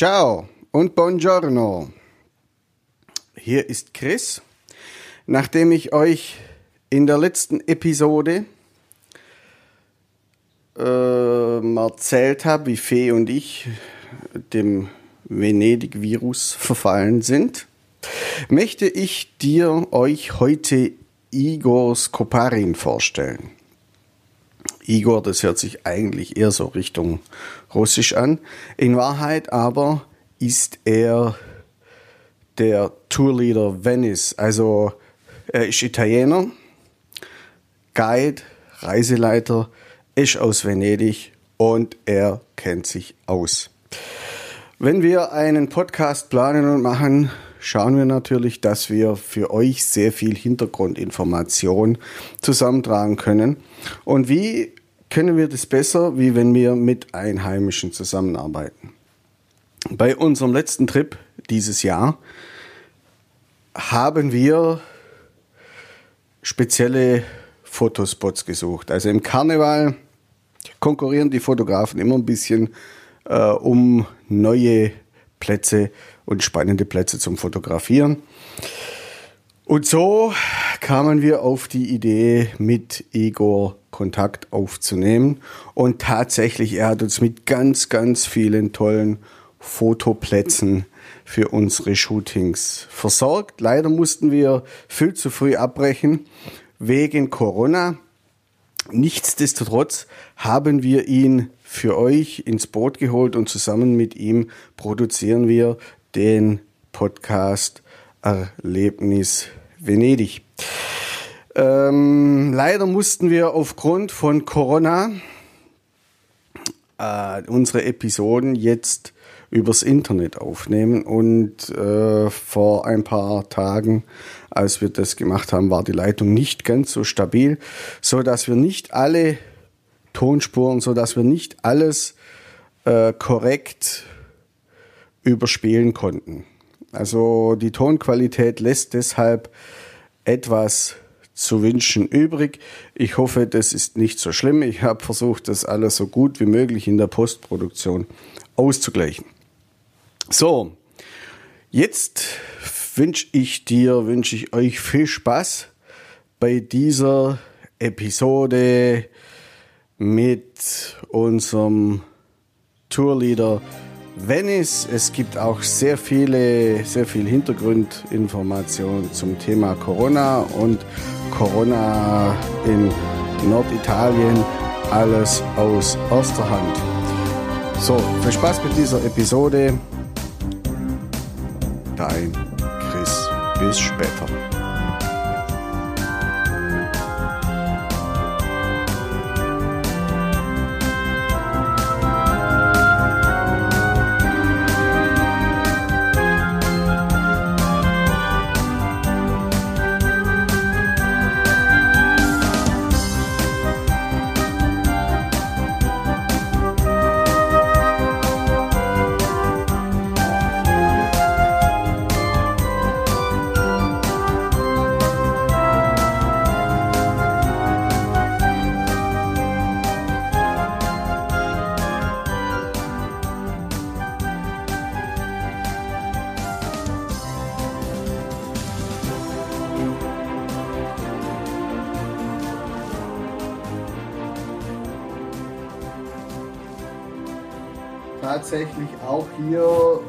Ciao und buongiorno. Hier ist Chris. Nachdem ich euch in der letzten Episode äh, erzählt habe, wie Fee und ich dem Venedig-Virus verfallen sind, möchte ich dir euch heute Igor Skoparin vorstellen. Igor, das hört sich eigentlich eher so Richtung Russisch an. In Wahrheit aber ist er der Tourleader Venice. Also er ist Italiener, Guide, Reiseleiter, ist aus Venedig und er kennt sich aus. Wenn wir einen Podcast planen und machen, schauen wir natürlich, dass wir für euch sehr viel Hintergrundinformation zusammentragen können. Und wie können wir das besser, wie wenn wir mit Einheimischen zusammenarbeiten? Bei unserem letzten Trip dieses Jahr haben wir spezielle Fotospots gesucht. Also im Karneval konkurrieren die Fotografen immer ein bisschen äh, um neue Plätze und spannende Plätze zum Fotografieren. Und so kamen wir auf die Idee, mit Igor Kontakt aufzunehmen. Und tatsächlich, er hat uns mit ganz, ganz vielen tollen Fotoplätzen für unsere Shootings versorgt. Leider mussten wir viel zu früh abbrechen wegen Corona. Nichtsdestotrotz haben wir ihn für euch ins Boot geholt und zusammen mit ihm produzieren wir den Podcast Erlebnis Venedig. Ähm, leider mussten wir aufgrund von Corona äh, unsere Episoden jetzt übers Internet aufnehmen und äh, vor ein paar Tagen, als wir das gemacht haben, war die Leitung nicht ganz so stabil, so dass wir nicht alle Tonspuren, so dass wir nicht alles äh, korrekt überspielen konnten. Also die Tonqualität lässt deshalb etwas zu wünschen übrig. Ich hoffe, das ist nicht so schlimm. Ich habe versucht, das alles so gut wie möglich in der Postproduktion auszugleichen. So, jetzt wünsche ich dir, wünsche ich euch viel Spaß bei dieser Episode mit unserem Tourleader Venice. Es gibt auch sehr viele, sehr viel Hintergrundinformationen zum Thema Corona und Corona in Norditalien. Alles aus erster Hand. So, viel Spaß mit dieser Episode. Dein Chris. Bis später. Hier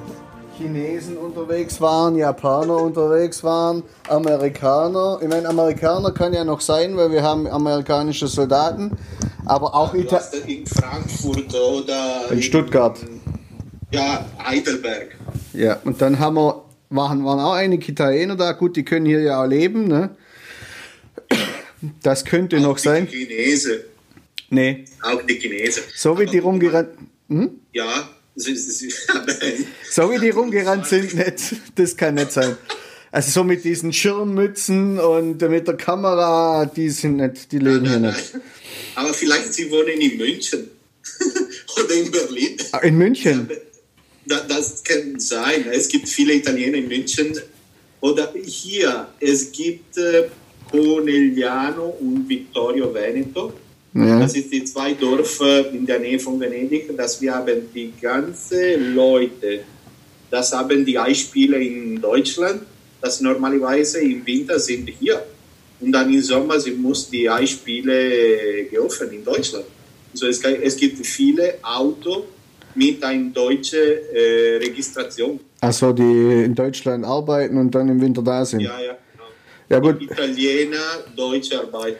Chinesen unterwegs waren, Japaner unterwegs waren, Amerikaner. Ich meine, Amerikaner kann ja noch sein, weil wir haben amerikanische Soldaten, aber auch Italiener. In Frankfurt oder in Stuttgart. ja, Heidelberg. Ja, und dann haben wir, waren, waren auch einige Italiener da. Gut, die können hier ja auch leben, ne? Das könnte auch noch die sein. Chinesen. Nee. Auch die Chinesen. So wie die rumgerannt. Hm? Ja, So wie die rumgerannt sind, nicht. Das kann nicht sein. Also so mit diesen Schirmmützen und mit der Kamera, die sind nicht, die leben hier nicht. Aber vielleicht sie wohnen in München oder in Berlin. Ah, In München. Da- Das kann sein. Es gibt viele Italiener in München. Oder hier, es gibt äh, Conegliano und Vittorio Veneto. Ja. Das sind die zwei Dörfer in der Nähe von Venedig. Dass wir haben die ganze Leute das haben die Eisspiele in Deutschland, das normalerweise im Winter sind hier. Und dann im Sommer sie muss die Eisspiele geöffnet in Deutschland. Also es, es gibt viele Autos mit einer deutschen äh, Registration. Also die in Deutschland arbeiten und dann im Winter da sind. Ja, ja. Genau. Ja, gut. Italiener, Deutsche arbeiten.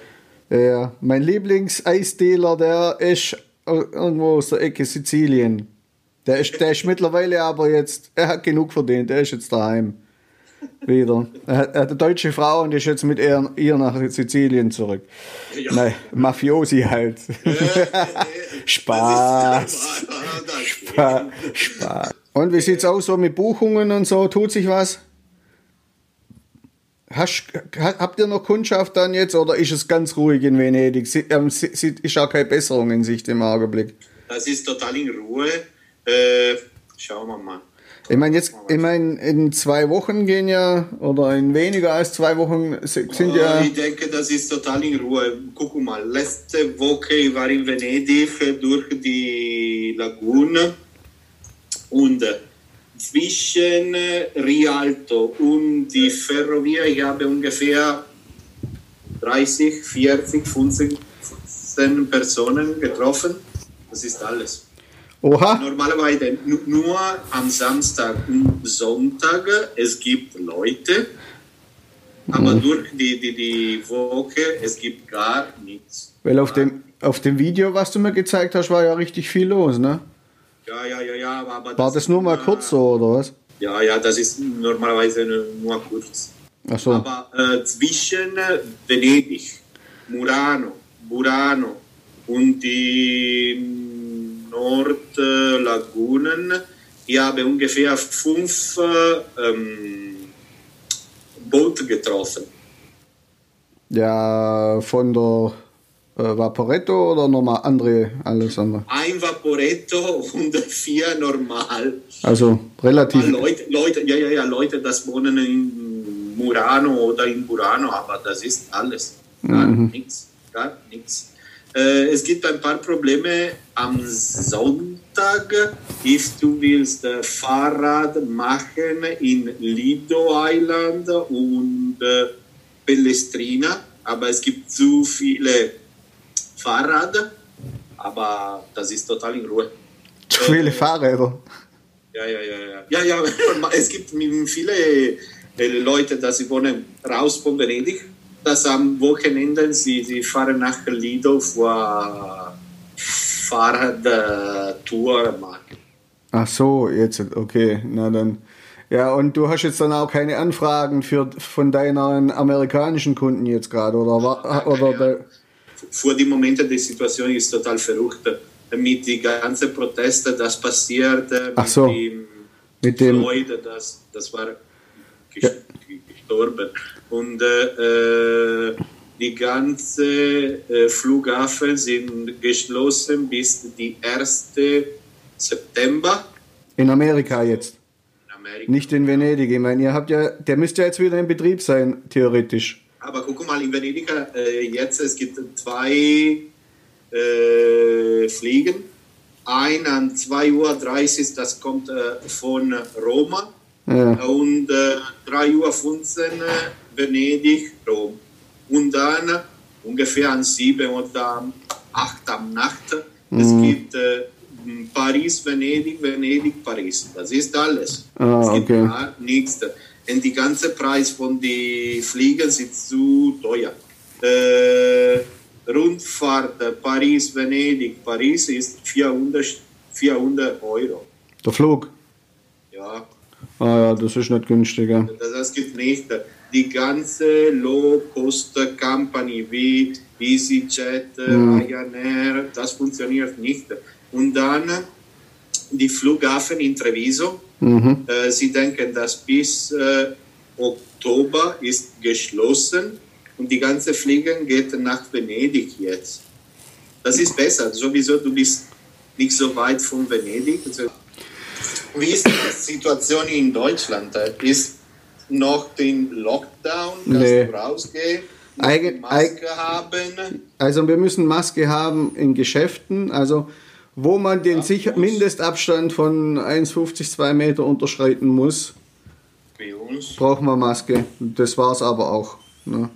Ja, mein Lieblingseisdealer, der ist irgendwo aus der Ecke Sizilien. Der ist, der ist mittlerweile aber jetzt, er hat genug verdient, der ist jetzt daheim. Wieder. Er hat, er hat eine deutsche Frau und ist jetzt mit ihr, ihr nach Sizilien zurück. Ja. Nein, Mafiosi halt. Spaß. Spaß. Spaß. Und wie sieht's aus so mit Buchungen und so? Tut sich was? Hast, habt ihr noch Kundschaft dann jetzt oder ist es ganz ruhig in Venedig? Ähm, ist auch keine Besserung in Sicht im Augenblick. Das ist total in Ruhe. Äh, schauen wir mal. Ich meine, jetzt, ich meine, in zwei Wochen gehen ja, oder in weniger als zwei Wochen sind ja. Ich denke, das ist total in Ruhe. Guck mal, letzte Woche ich war in Venedig durch die Lagune und zwischen Rialto und die Ferrovia, ich habe ungefähr 30, 40, 15 Personen getroffen. Das ist alles. Oha. Normalerweise nur am Samstag und Sonntag es gibt Leute, aber Mhm. durch die, die, die Woche es gibt gar nichts. Weil auf dem, auf dem Video, was du mir gezeigt hast, war ja richtig viel los, ne? Ja, ja, ja, ja, aber War das nur mal kurz so, oder was? Ja, ja, das ist normalerweise nur kurz. Ach so. Aber äh, zwischen Venedig, Murano, Burano und die Nordlagunen, ich habe ungefähr fünf ähm, Boote getroffen. Ja, von der Vaporetto oder nochmal andere, alles andere? Ein Vaporetto und vier normal. Also relativ. Aber Leute, Leute, ja, ja, ja, Leute, das wohnen in Murano oder in Burano, aber das ist alles. Gar nichts, gar nichts. Äh, es gibt ein paar Probleme am Sonntag. If du willst äh, Fahrrad machen in Lido Island und äh, Pellestrina, aber es gibt zu viele Fahrrad, aber das ist total in Ruhe. Zu viele Fahrräder. Ja, ja, ja, ja. Ja, ja, es gibt viele äh, Leute, die sie wohnen raus von Venedig, dass am Wochenende sie, sie fahren nach Lido für Fahrradtour machen. Ach so, jetzt, okay, na dann. Ja, und du hast jetzt dann auch keine Anfragen für, von deinen amerikanischen Kunden jetzt gerade, oder? wa- oder bei- Für die Momente die Situation ist total verrückt. Mit den ganzen Protesten, das passiert, äh, Ach so. dem mit dem. Floyd, das, das war ges- gestorben. Und äh, äh, die ganze äh, Flughafen sind geschlossen bis die 1. September In Amerika jetzt. in Amerika. Nicht in Venedig. Ich meine, ihr habt ja, der müsste ja jetzt wieder in Betrieb sein, theoretisch. Aber guck mal, in Venedig äh, jetzt, es gibt zwei äh, Fliegen. Ein an 2.30 Uhr, das kommt äh, von Roma. Ja. Und äh, 3.15 Uhr äh, Venedig, Rom. Und dann ungefähr an 7 oder 8 am Nacht. Es gibt äh, Paris, Venedig, Venedig, Paris. Das ist alles. Ah, es gibt okay. gar nichts. Und die ganze Preis von den Fliegen ist zu teuer. Äh, Rundfahrt äh, Paris, Venedig, Paris ist 400, 400 Euro. Der Flug. Ja, Ah ja, das ist nicht günstiger. das, das gibt nicht. Die ganze Low-Cost-Company wie EasyJet, äh, Ryanair, das funktioniert nicht. Und dann die Flughafen in Treviso. Mhm. Äh, sie denken, dass bis äh, Oktober ist geschlossen und die ganze Fliegen geht nach Venedig jetzt. Das ist besser. Sowieso, du bist nicht so weit von Venedig. Also, wie ist die Situation in Deutschland? Ist noch den Lockdown, dass Nee. du rausgehst, Eigen- Maske haben? Also wir müssen Maske haben in Geschäften. Also wo man den sicher Mindestabstand von 1,50, 2 Meter unterschreiten muss, braucht man Maske. Das war es aber auch. Ne?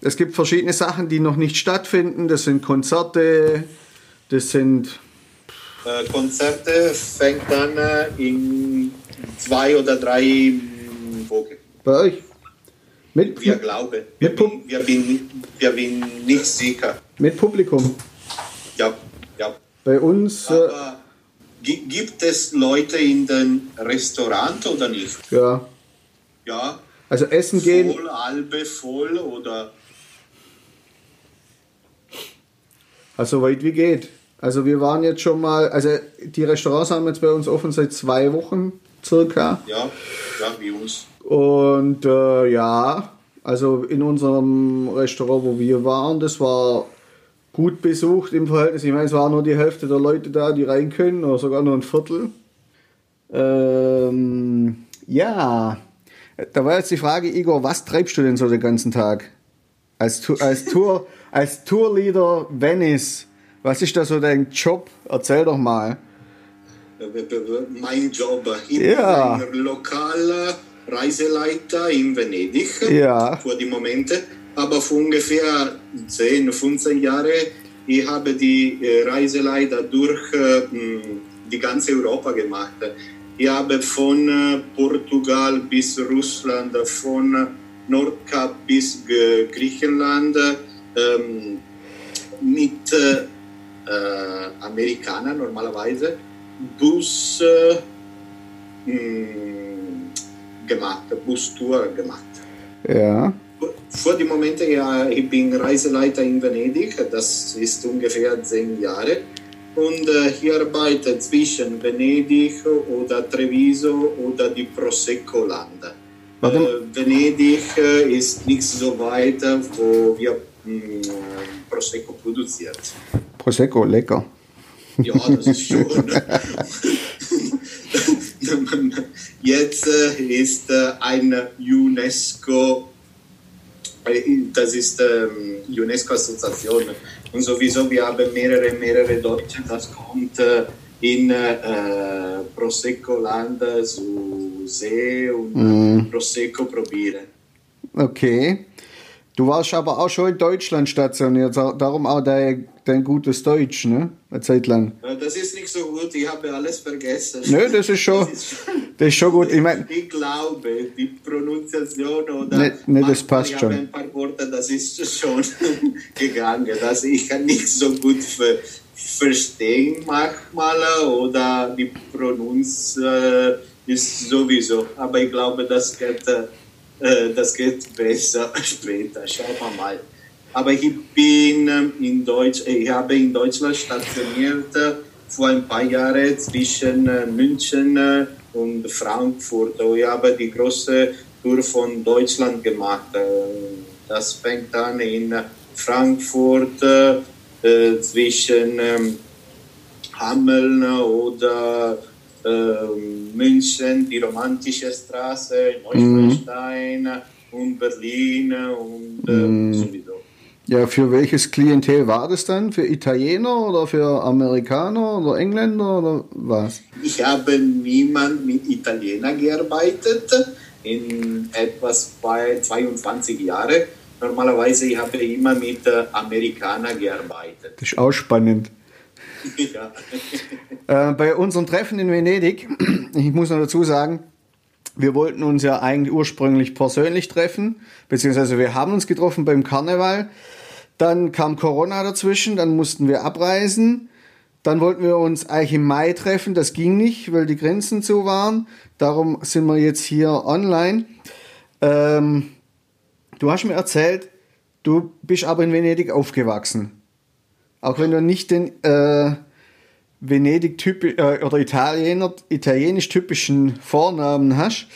Es gibt verschiedene Sachen, die noch nicht stattfinden. Das sind Konzerte, das sind Äh, Konzerte fängt dann äh, in zwei oder drei Wochen. bei euch. Mit, Wir glauben. Mit Wir, bin, wir, bin, wir bin nicht sicher. mit Publikum. Ja. Bei uns, äh, Aber gi- gibt es Leute in den Restaurant oder nicht? ja. Ja. Also essen gehen, Voll, halbe voll oder also weit wie geht. Also wir waren jetzt schon mal, also die Restaurants haben jetzt bei uns offen seit zwei Wochen circa. ja, ja, wie uns. Und äh, ja, also in unserem Restaurant, wo wir waren, das war gut besucht im Verhältnis. Ich meine, es war nur die Hälfte der Leute da, die rein können, oder sogar nur ein Viertel. Ähm, ja, da war jetzt die Frage, Igor, was treibst du denn so den ganzen Tag? Als, als, Tour, als Tourleader Venice, was ist da so dein Job? Erzähl doch mal. Mein Job. Ich Ja. bin ein lokaler Reiseleiter in Venedig Ja. für die Momente. Aber vor ungefähr 10, 15 Jahren ich habe die äh, Reiseleiter durch äh, die ganze Europa gemacht. Ich habe von äh, Portugal bis Russland, von Nordkap bis Griechenland ähm, mit Amerikanern normalerweise Bus gemacht, Bustour gemacht. Ja. Vor dem Moment, ja, ich bin Reiseleiter in Venedig, das ist ungefähr zehn Jahre. Und äh, ich arbeite zwischen Venedig oder Treviso oder die Prosecco-Land. Warte Äh. Venedig äh, ist nicht so weit, wo wir mh, Prosecco produziert. Prosecco, lecker. Ja, das ist schon. Jetzt äh, ist äh, eine UNESCO, äh, das ist ähm, UNESCO-Assoziation. Und sowieso, wir haben mehrere, mehrere Deutsche, das kommt äh, in äh, Prosecco-Land zu See und Prosecco probieren. Okay. Du warst aber auch schon in Deutschland stationiert, darum auch dein, dein gutes Deutsch, ne? Eine Zeit lang. Das ist nicht so gut, ich habe alles vergessen. Nö, das ist schon, Das ist das ist schon gut. Ich meine, Ich glaube, die Pronunciation oder Nee, nee, das passt ich schon. ein paar Worte, das ist schon gegangen. Das ich kann nicht so gut ver verstehen manchmal oder die Pronunz äh, ist sowieso. Aber ich glaube, das geht, äh, das geht besser später. Schauen wir mal. Aber ich bin ähm, in Deutsch, ich habe in Deutschland stationiert äh, vor ein paar Jahren zwischen äh, München äh, und Frankfurt. Ich habe die große Tour von Deutschland gemacht. Äh, Das fängt an in Frankfurt äh, äh, zwischen ähm, Hameln oder äh, München, die romantische Straße, Neuschwanstein und Berlin und äh, sowieso. Ja, für welches Klientel war das dann? Für Italiener oder für Amerikaner oder Engländer oder was? Ich habe niemand mit Italiener gearbeitet in etwas bei 22 Jahren. Normalerweise ich habe ich immer mit äh, Amerikanern gearbeitet. Das ist auch spannend. ja. Äh, bei unserem Treffen in Venedig, ich muss noch dazu sagen, wir wollten uns ja eigentlich ursprünglich persönlich treffen, beziehungsweise wir haben uns getroffen beim Karneval. Dann kam Corona dazwischen, dann mussten wir abreisen. Dann wollten wir uns eigentlich im Mai treffen, das ging nicht, weil die Grenzen zu waren. Darum sind wir jetzt hier online. Ähm, du hast mir erzählt, du bist aber in Venedig aufgewachsen. Auch wenn du nicht den äh, Venedig typisch äh, oder Italiener, italienisch typischen Vornamen hast.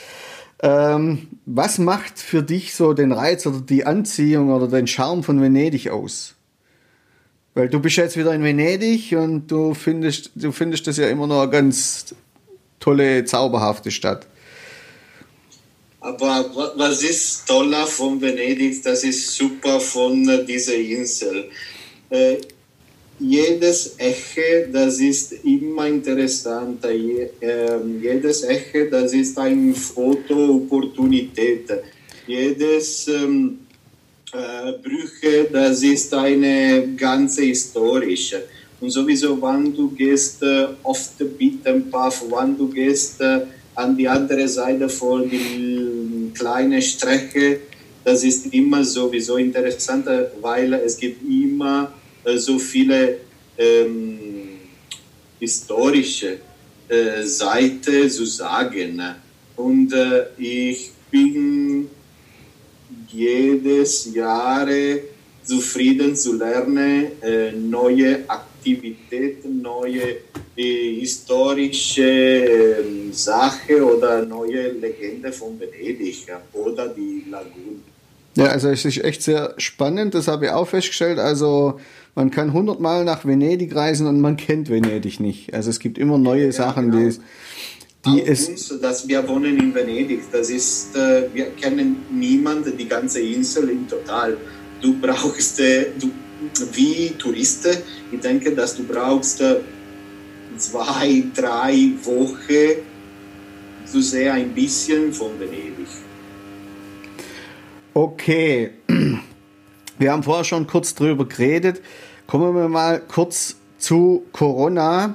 Ähm, was macht für dich so den Reiz oder die Anziehung oder den Charme von Venedig aus? Weil du bist jetzt wieder in Venedig und du findest, du findest das ja immer noch eine ganz tolle, zauberhafte Stadt. Aber wa- was ist toller von Venedig? Das ist super von äh, dieser Insel. Jedes Eche, das ist immer interessant. Je, äh, jedes Eche, das ist eine Foto-Opportunität. Jedes ähm, äh, Brüche, das ist eine ganze historische. Und sowieso, wenn du gehst äh, auf den Bittenpath, wenn du gehst äh, an die andere Seite von die kleine Strecke, das ist immer sowieso interessant, weil es gibt immer so viele ähm, historische äh, Seiten zu sagen. Und äh, ich bin jedes Jahr zufrieden zu lernen, äh, neue Aktivitäten, neue äh, historische äh, Sache oder neue Legende von Venedig oder die Lagune. Ja, also es ist echt sehr spannend, das habe ich auch festgestellt. Also man kann hundertmal nach Venedig reisen und man kennt Venedig nicht. Also es gibt immer neue ja, Sachen, genau. die, die es. Uns, dass wir wohnen in Venedig, das ist, äh, wir kennen niemanden, die ganze Insel in total. Du brauchst, äh, du, wie Touristen, ich denke, dass du brauchst äh, zwei, drei Wochen zu sehr ein bisschen von Venedig. Okay. Wir haben vorher schon kurz drüber geredet. Kommen wir mal kurz zu Corona.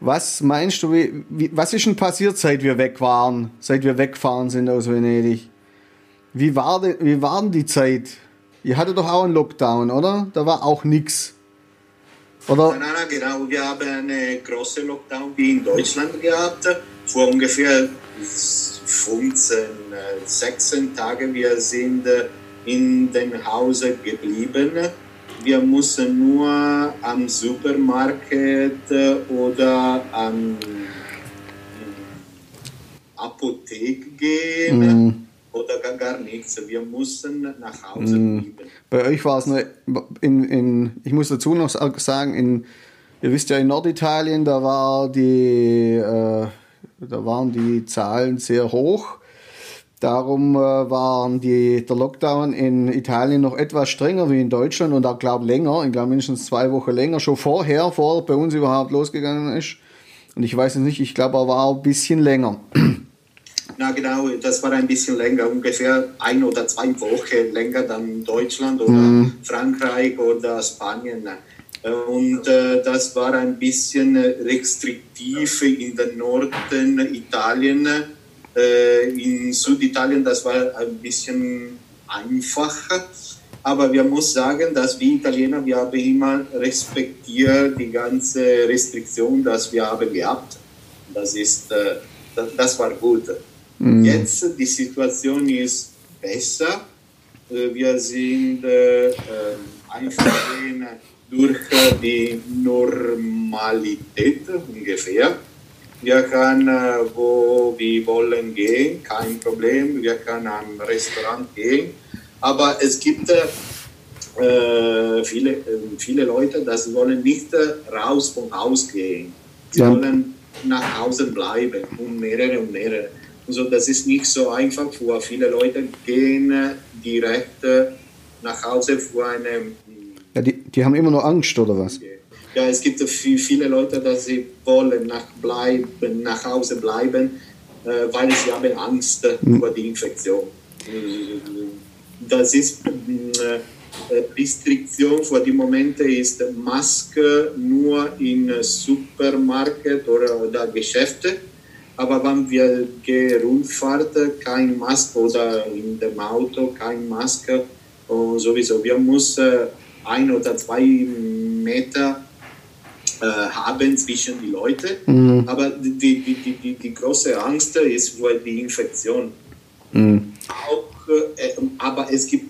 Was meinst du, wie, wie, was ist denn passiert, seit wir weg waren, seit wir weggefahren sind aus Venedig? Wie war, de, wie war denn die Zeit? Ihr hattet doch auch einen Lockdown, oder? Da war auch nichts. Oder? Nein, nein, genau. Wir haben einen großen Lockdown wie in Deutschland gehabt. Vor ungefähr 15, 16 Tagen. Wir sind in dem Hause geblieben. Wir mussten nur am Supermarkt oder am Apotheke gehen. Mm. Oder gar, gar nichts. Wir mussten nach Hause mm. bleiben. Bei euch war es nur in, in, ich muss dazu noch sagen, in, ihr wisst ja, in Norditalien, da war die, äh, da waren die Zahlen sehr hoch. Darum äh, waren die, der Lockdown in Italien noch etwas strenger wie in Deutschland und auch, glaube länger, ich glaube mindestens zwei Wochen länger, schon vorher, vor bei uns überhaupt losgegangen ist. Und ich weiß es nicht, ich glaube, er war auch ein bisschen länger. Na genau, das war ein bisschen länger, ungefähr ein oder zwei Wochen länger dann Deutschland oder mm. Frankreich oder Spanien. Und äh, das war ein bisschen restriktiv in den Norden Italien äh, in Süditalien, das war ein bisschen einfacher. Aber wir müssen sagen, dass wir Italiener, wir haben immer respektiert die ganze Restriktion, die wir haben gehabt. Das ist, äh, das war gut. Mhm. Jetzt die Situation ist besser. Äh, wir sind einfach durch die Normalität ungefähr. Wir können, äh, wo wir wollen gehen, kein Problem. Wir können am Restaurant gehen. Aber es gibt äh, viele, äh, viele Leute, die wollen nicht äh, raus vom Haus gehen. Sie ja. wollen nach Hause bleiben und mehrere und mehrere. Also das ist nicht so einfach. Für viele Leute gehen direkt nach Hause vor einem. Ja, die, die haben immer noch Angst, oder was? Okay ja, es gibt viele Leute, dass sie wollen nach, bleiben, nach Hause bleiben, äh, weil sie haben Angst mhm. vor der Infektion. Das ist äh, Restriktion vor die Momente ist Maske nur in Supermarkt oder, oder Geschäfte. Aber wenn wir Rundfahrt, kein Maske oder in dem Auto kein Maske und sowieso. Wir müssen ein oder zwei Meter äh, haben zwischen die Leute. Mhm. Aber die, die, die, die, die große Angst ist wohl die Infektion. Mhm. Auch, äh, aber es gibt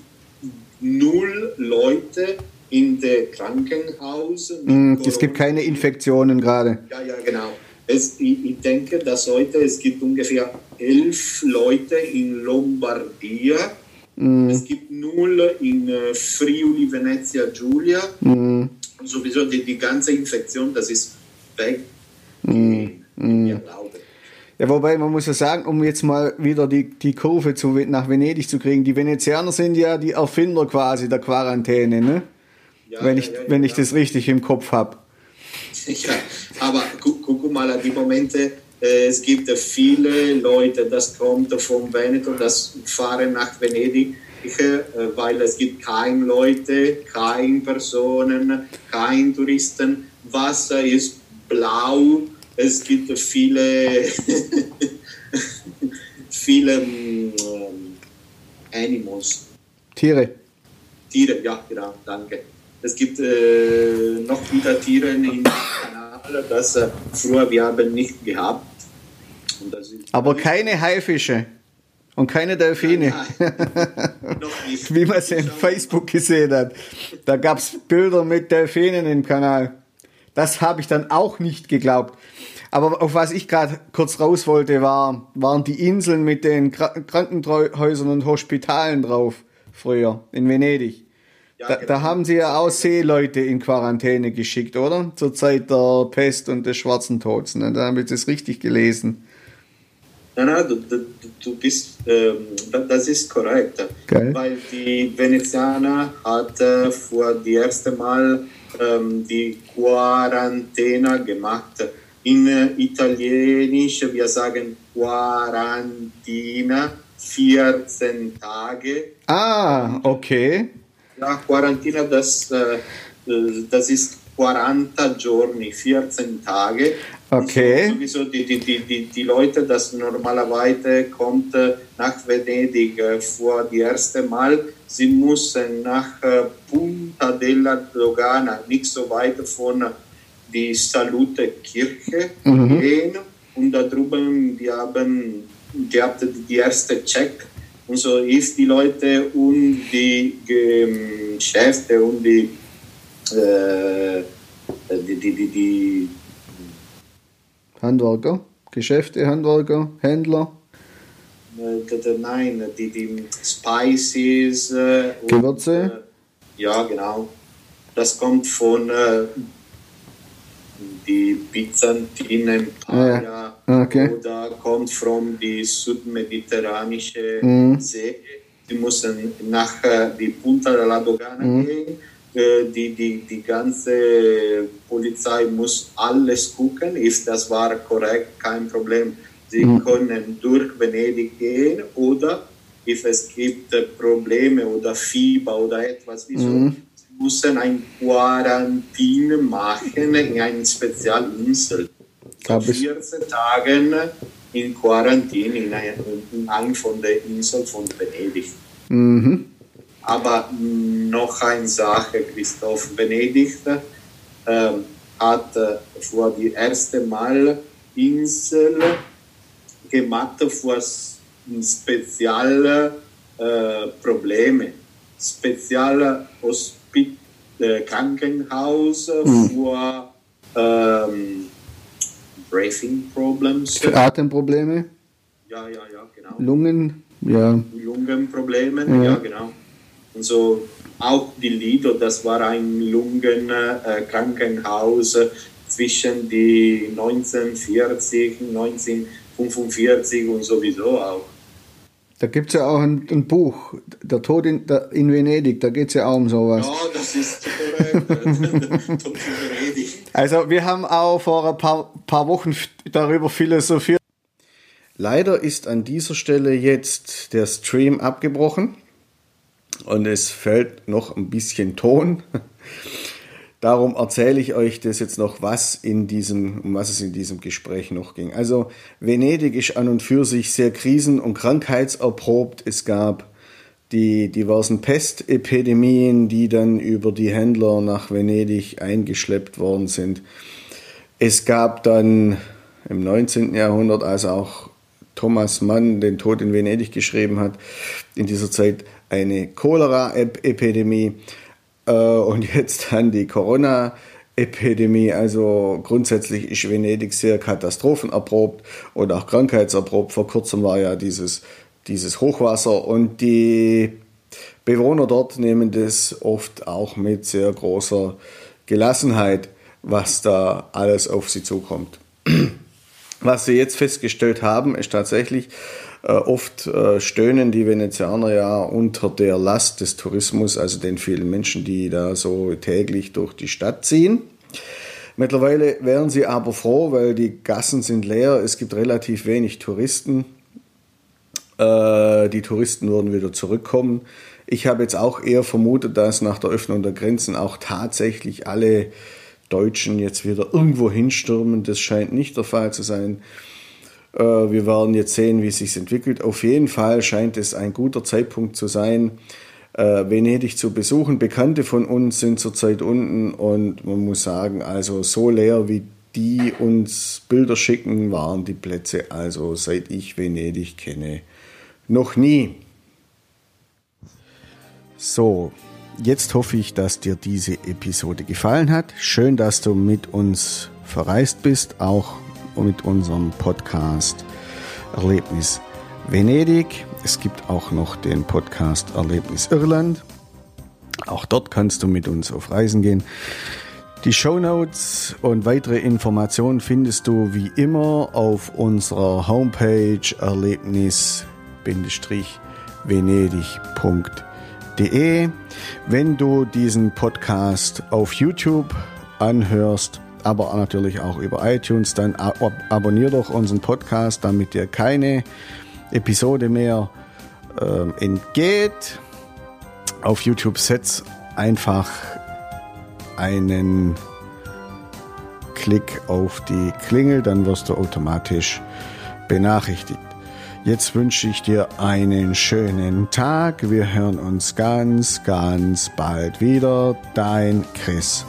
null Leute in der Krankenhaus. Mhm, es gibt keine Infektionen gerade. Ja, ja, genau. Es, ich, ich, denke, dass heute es gibt ungefähr elf Leute in Lombardia. Mm. Es gibt null in äh, Friuli, Venezia, Giulia. Mm sowieso die, die ganze Infektion, das ist weg. Mm, mm. Ja, wobei man muss ja sagen, um jetzt mal wieder die, die Kurve zu, nach Venedig zu kriegen, die Venezianer sind ja die Erfinder quasi der Quarantäne, ne? ja, wenn, ich, wenn ich das richtig im Kopf habe. Ja, aber guck, guck mal an die Momente, äh, es gibt viele Leute, das kommt vom Veneto, das fahren nach Venedig, weil es gibt keine Leute, keine Personen, keine Touristen. Wasser ist blau, es gibt viele, viele ähm, Animals. Tiere. Tiere, ja, genau, danke. Es gibt äh, noch wieder Tiere im Kanal, das äh, früher wir haben nicht gehabt. Aber keine Haifische und keine Delfine. Nein, Wie man es in Facebook gesehen hat. Da gab es Bilder mit Delfinen im Kanal. Das habe ich dann auch nicht geglaubt. Aber auf was ich gerade kurz raus wollte, war, waren die Inseln mit den Krankenhäusern und Hospitalen drauf, früher, in Venedig. Ja, da, genau. da, haben sie ja auch Seeleute in Quarantäne geschickt, oder? Zur Zeit der Pest und des Schwarzen Tods. Ne? Da habe ich das richtig gelesen. Nein, nein, du, du, du bist, ähm, das ist korrekt. Geil. Weil die Venezianer hat äh, vor das erste Mal ähm, die Quarantäne gemacht. In äh, Italienisch, wir sagen Quarantina, 14 Tage. Ah, okay. Ja, Quarantina, das, äh, das ist 40 Giorni, 14 Tage. Okay. Sowieso die, die, die, die, Leute, das normalerweise kommt äh, nach Venedig äh, vor das erste Mal, sie müssen nach äh, Punta della Dogana, nicht so weit von die Salute Kirche mhm. gehen und da drüben, die haben gehabt die erste Check und so ist die Leute und die Geschäfte und die, äh, die, die, die, die Handwerker, Geschäfte, Handwerker, Händler. Äh, nein, die, die Spices. Äh, Gewürze? Und, äh, ja, genau. Das kommt von äh, die Byzantinen Paya ja. okay. oder kommt von die südmediterranische mhm. See. Die müssen nach die Punta della Dogana mhm. gehen die, die, die ganze Polizei muss alles gucken, ist das war korrekt, kein Problem. Sie mhm. können durch Venedig gehen oder if es gibt Probleme oder Fieber oder etwas, wieso, mhm. sie müssen ein Quarantäne machen in einer Spezialinsel. So 14 Tage in Quarantäne in, ein, in einer von der Inseln von Venedig. Mhm. Aber noch eine Sache, Christoph Venedig äh, hat vor die erste Mal Insel gemacht für spezielle äh, Probleme, spezielle Hospit äh, Krankenhaus mhm. für ähm, Breathing Problems. Für Atemprobleme? Ja, ja, ja, genau. Lungen, ja. Lungenprobleme, ja, ja genau. Und so auch die Lido, das war ein Lungenkrankenhaus äh, zwischen die 1940, 1945 und sowieso auch. Da gibt es ja auch ein, ein, Buch, Der Tod in, der, in Venedig, da geht es ja auch um sowas. Ja, das ist korrekt. Tod in Venedig. Also wir haben auch vor ein paar, paar Wochen darüber philosophiert. Leider ist an dieser Stelle jetzt der Stream abgebrochen und es fällt noch ein bisschen Ton. Darum erzähle ich euch das jetzt noch, was in diesem, um was es in diesem Gespräch noch ging. Also Venedig ist an und für sich sehr krisen- und krankheitserprobt. Es gab die diversen Pestepidemien, die dann über die Händler nach Venedig eingeschleppt worden sind. Es gab dann im 19. Jahrhundert, als auch Thomas Mann den Tod in Venedig geschrieben hat, in dieser Zeit eine Cholera-Epidemie äh, und jetzt dann die Corona-Epidemie. Also grundsätzlich ist Venedig sehr katastrophenerprobt und auch krankheitserprobt. Vor kurzem war ja dieses, dieses Hochwasser und die Bewohner dort nehmen das oft auch mit sehr großer Gelassenheit, was da alles auf sie zukommt. Was sie jetzt festgestellt haben, ist tatsächlich, oft äh, stöhnen die Venezianer ja unter der Last des Tourismus, also den vielen Menschen, die da so täglich durch die Stadt ziehen. Mittlerweile wären sie aber froh, weil die Gassen sind leer, es gibt relativ wenig Touristen. Äh, die Touristen würden wieder zurückkommen. Ich habe jetzt auch eher vermutet, dass nach der Öffnung der Grenzen auch tatsächlich alle Deutschen jetzt wieder irgendwo hinstürmen. Das scheint nicht der Fall zu sein. Äh, wir werden jetzt sehen, wie es sich entwickelt. Auf jeden Fall scheint es ein guter Zeitpunkt zu sein, äh, Venedig zu besuchen. Bekannte von uns sind zurzeit unten und man muss sagen, also so leer wie die uns Bilder schicken, waren die Plätze also seit ich Venedig kenne noch nie. So, jetzt hoffe ich, dass dir diese Episode gefallen hat. Schön, dass du mit uns verreist bist, auch mit unserem Podcast Erlebnis Venedig. Es gibt auch noch den Podcast Erlebnis Irland. Auch dort kannst du mit uns auf Reisen gehen. Die Show Notes und weitere Informationen findest du wie immer auf unserer Homepage erlebnis-venedig.de. Wenn du diesen Podcast auf YouTube anhörst, aber natürlich auch über iTunes, dann ab abonnier doch unseren Podcast, damit dir keine Episode mehr äh, entgeht. Auf YouTube setz einfach einen Klick auf die Klingel, dann wirst du automatisch benachrichtigt. Jetzt wünsche ich dir einen schönen Tag. Wir hören uns ganz, ganz bald wieder. Dein Chris.